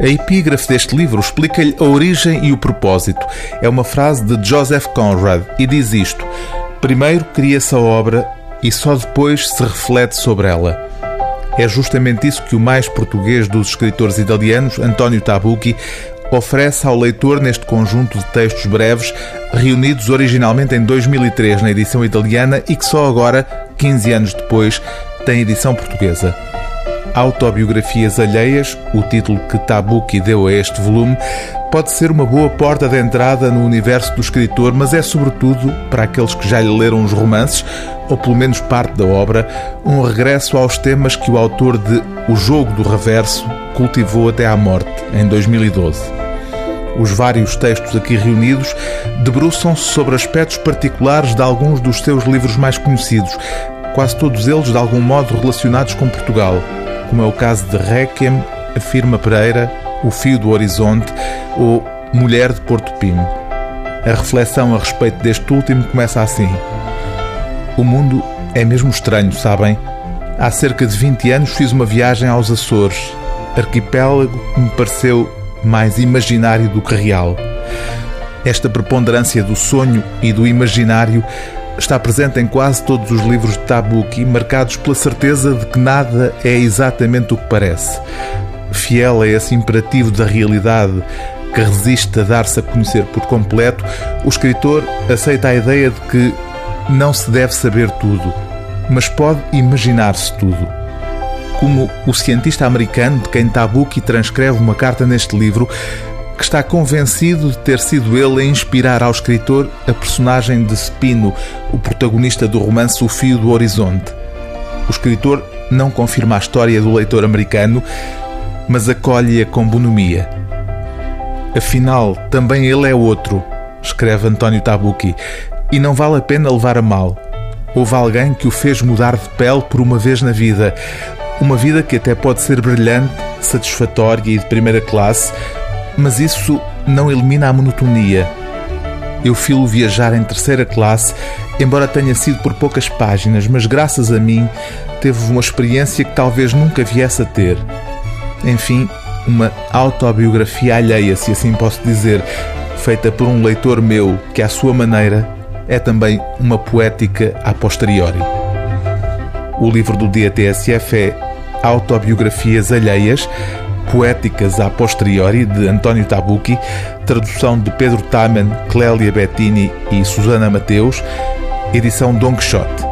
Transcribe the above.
A epígrafe deste livro explica-lhe a origem e o propósito. É uma frase de Joseph Conrad e diz isto: Primeiro cria-se a obra e só depois se reflete sobre ela. É justamente isso que o mais português dos escritores italianos, António Tabucchi, oferece ao leitor neste conjunto de textos breves, reunidos originalmente em 2003 na edição italiana e que só agora, 15 anos depois, tem edição portuguesa. Autobiografias Alheias, o título que Tabucchi deu a este volume, pode ser uma boa porta de entrada no universo do escritor, mas é sobretudo, para aqueles que já lhe leram os romances, ou pelo menos parte da obra, um regresso aos temas que o autor de O Jogo do Reverso cultivou até à morte, em 2012. Os vários textos aqui reunidos debruçam-se sobre aspectos particulares de alguns dos seus livros mais conhecidos, quase todos eles de algum modo relacionados com Portugal como é o caso de Requiem, afirma Pereira, O Fio do Horizonte ou Mulher de Porto Pino. A reflexão a respeito deste último começa assim. O mundo é mesmo estranho, sabem? Há cerca de 20 anos fiz uma viagem aos Açores, arquipélago que me pareceu mais imaginário do que real. Esta preponderância do sonho e do imaginário está presente em quase todos os livros de Tabuki, marcados pela certeza de que nada é exatamente o que parece. Fiel a esse imperativo da realidade que resiste a dar-se a conhecer por completo, o escritor aceita a ideia de que não se deve saber tudo, mas pode imaginar-se tudo. Como o cientista americano de quem Tabuki transcreve uma carta neste livro, que está convencido de ter sido ele a inspirar ao escritor a personagem de Spino, o protagonista do romance O Fio do Horizonte. O escritor não confirma a história do leitor americano, mas acolhe-a com bonomia. Afinal, também ele é outro, escreve António Tabucchi, e não vale a pena levar a mal. Houve alguém que o fez mudar de pele por uma vez na vida. Uma vida que até pode ser brilhante, satisfatória e de primeira classe, mas isso não elimina a monotonia. Eu filo viajar em terceira classe, embora tenha sido por poucas páginas, mas graças a mim teve uma experiência que talvez nunca viesse a ter. Enfim, uma autobiografia alheia, se assim posso dizer, feita por um leitor meu que, à sua maneira, é também uma poética a posteriori. O livro do dia TSF é Autobiografias Alheias, Poéticas a posteriori, de António Tabucchi, tradução de Pedro Taman, Clélia Bettini e Susana Mateus, edição Don Quixote.